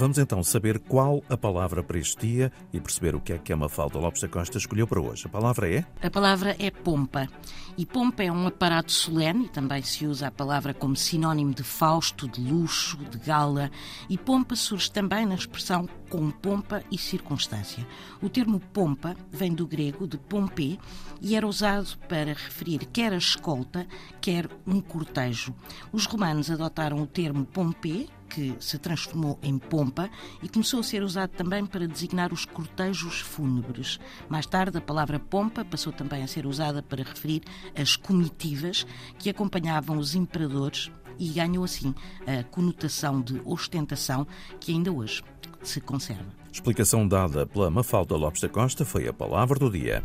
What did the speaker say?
Vamos então saber qual a palavra para este dia e perceber o que é que a Mafalda Lopes da Costa escolheu para hoje. A palavra é? A palavra é pompa. E pompa é um aparato solene, também se usa a palavra como sinónimo de fausto, de luxo, de gala. E pompa surge também na expressão com pompa e circunstância. O termo pompa vem do grego de pompé e era usado para referir quer a escolta, quer um cortejo. Os romanos adotaram o termo pompé, que se transformou em pompa e começou a ser usado também para designar os cortejos fúnebres. Mais tarde, a palavra pompa passou também a ser usada para referir as comitivas que acompanhavam os imperadores e ganhou assim a conotação de ostentação que ainda hoje se conserva. Explicação dada pela Mafalda Lopes da Costa foi a palavra do dia.